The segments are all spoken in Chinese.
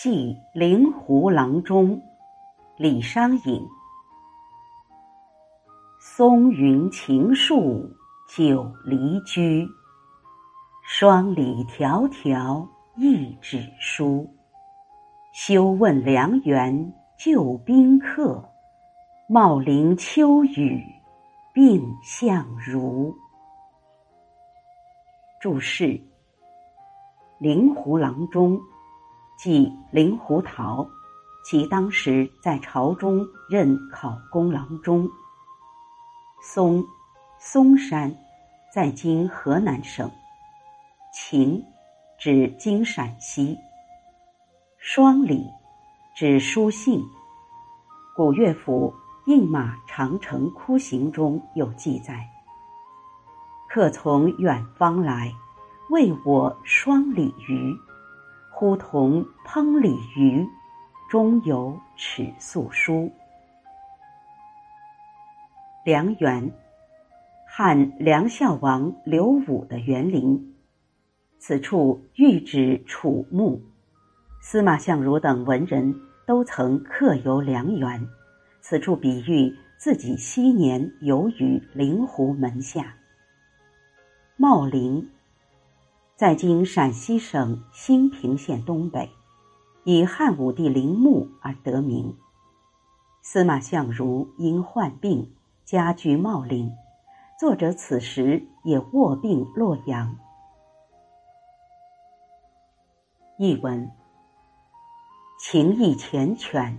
寄灵狐郎中，李商隐。松云情树久离居，双鲤迢迢一纸书。休问良缘旧宾客，茂陵秋雨病相如。注释：灵狐郎中，即灵狐桃，其当时在朝中任考功郎中。嵩，嵩山，在今河南省。秦，指今陕西。双鲤，指书信。古乐府《饮马长城窟行》中有记载。客从远方来，为我双鲤鱼。呼同烹鲤鱼，中有尺素书。梁园，汉梁孝王刘武的园林。此处喻指楚墓。司马相如等文人都曾客游梁园，此处比喻自己昔年游于灵狐门下。茂陵，在今陕西省兴平县东北，以汉武帝陵墓而得名。司马相如因患病，家居茂陵，作者此时也卧病洛阳。译文：情意缱绻，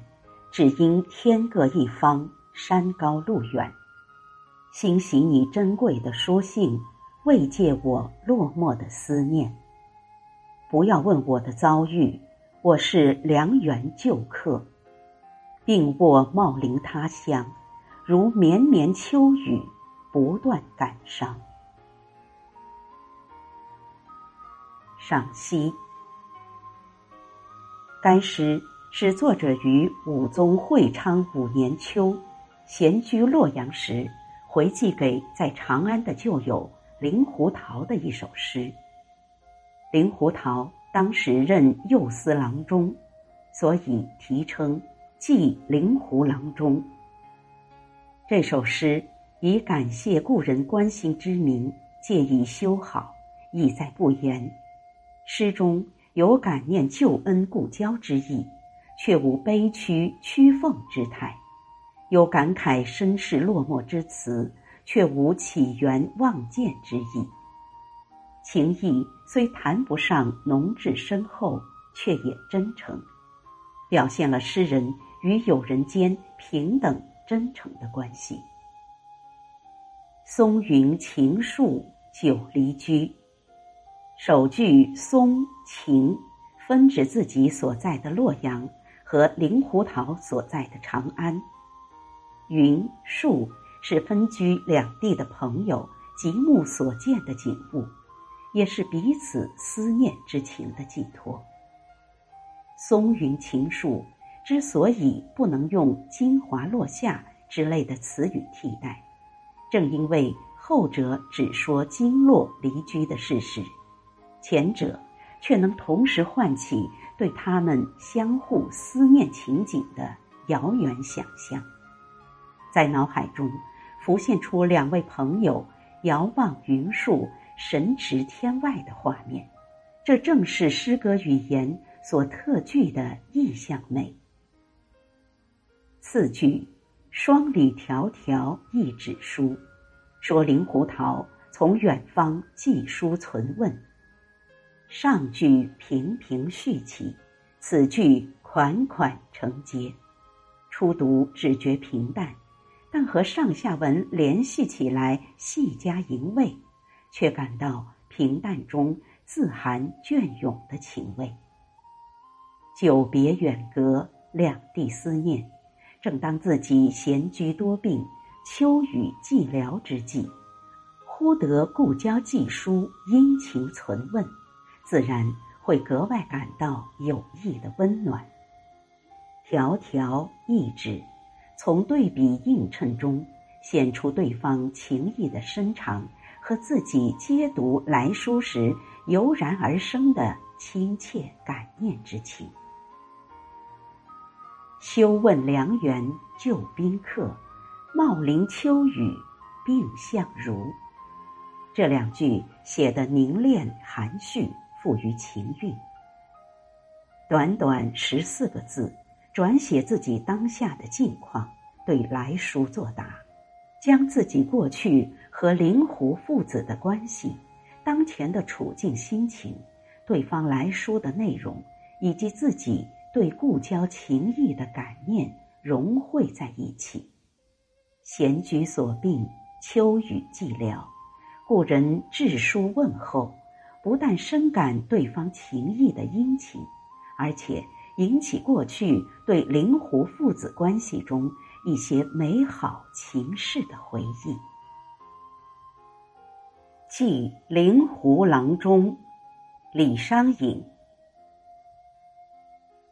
只因天各一方，山高路远，欣喜你珍贵的书信。慰藉我落寞的思念。不要问我的遭遇，我是良缘旧客，病卧茂陵他乡，如绵绵秋雨，不断感伤。赏析：该诗是作者于武宗会昌五年秋，闲居洛阳时，回寄给在长安的旧友。灵狐桃的一首诗。灵狐桃当时任右司郎中，所以题称《寄灵狐郎中》。这首诗以感谢故人关心之名，借以修好，意在不言。诗中有感念旧恩故交之意，却无悲屈屈奉之态；有感慨身世落寞之词。却无起源望见之意，情意虽谈不上浓挚深厚，却也真诚，表现了诗人与友人间平等真诚的关系。松云情树久离居，首句松情分指自己所在的洛阳和灵狐桃所在的长安，云树。是分居两地的朋友极目所见的景物，也是彼此思念之情的寄托。松云情树之所以不能用金华落下之类的词语替代，正因为后者只说经落离居的事实，前者却能同时唤起对他们相互思念情景的遥远想象，在脑海中。浮现出两位朋友遥望云树、神驰天外的画面，这正是诗歌语言所特具的意象美。次句“双鲤迢迢一纸书”，说灵狐桃从远方寄书存问。上句平平续起，此句款款承接，初读只觉平淡。但和上下文联系起来，细加吟味，却感到平淡中自含隽永的情味。久别远隔，两地思念，正当自己闲居多病、秋雨寂寥之际，忽得故交寄书，殷勤存问，自然会格外感到友谊的温暖。迢迢一指。从对比映衬中显出对方情意的深长和自己接读来书时油然而生的亲切感念之情。休问良缘旧宾客，茂林秋雨病相如。这两句写得凝练含蓄，富于情韵。短短十四个字，转写自己当下的境况，对来书作答，将自己过去和灵狐父子的关系、当前的处境心情、对方来书的内容，以及自己。对故交情谊的感念融汇在一起，闲居所病，秋雨寂寥，故人致书问候，不但深感对方情谊的殷勤，而且引起过去对灵狐父子关系中一些美好情事的回忆。寄灵狐郎中，李商隐。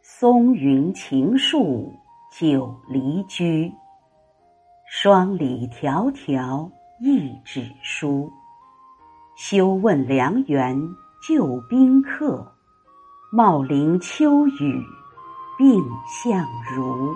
松云情树久离居，双鲤迢迢一纸书。休问良缘旧宾客，茂陵秋雨蔺相如。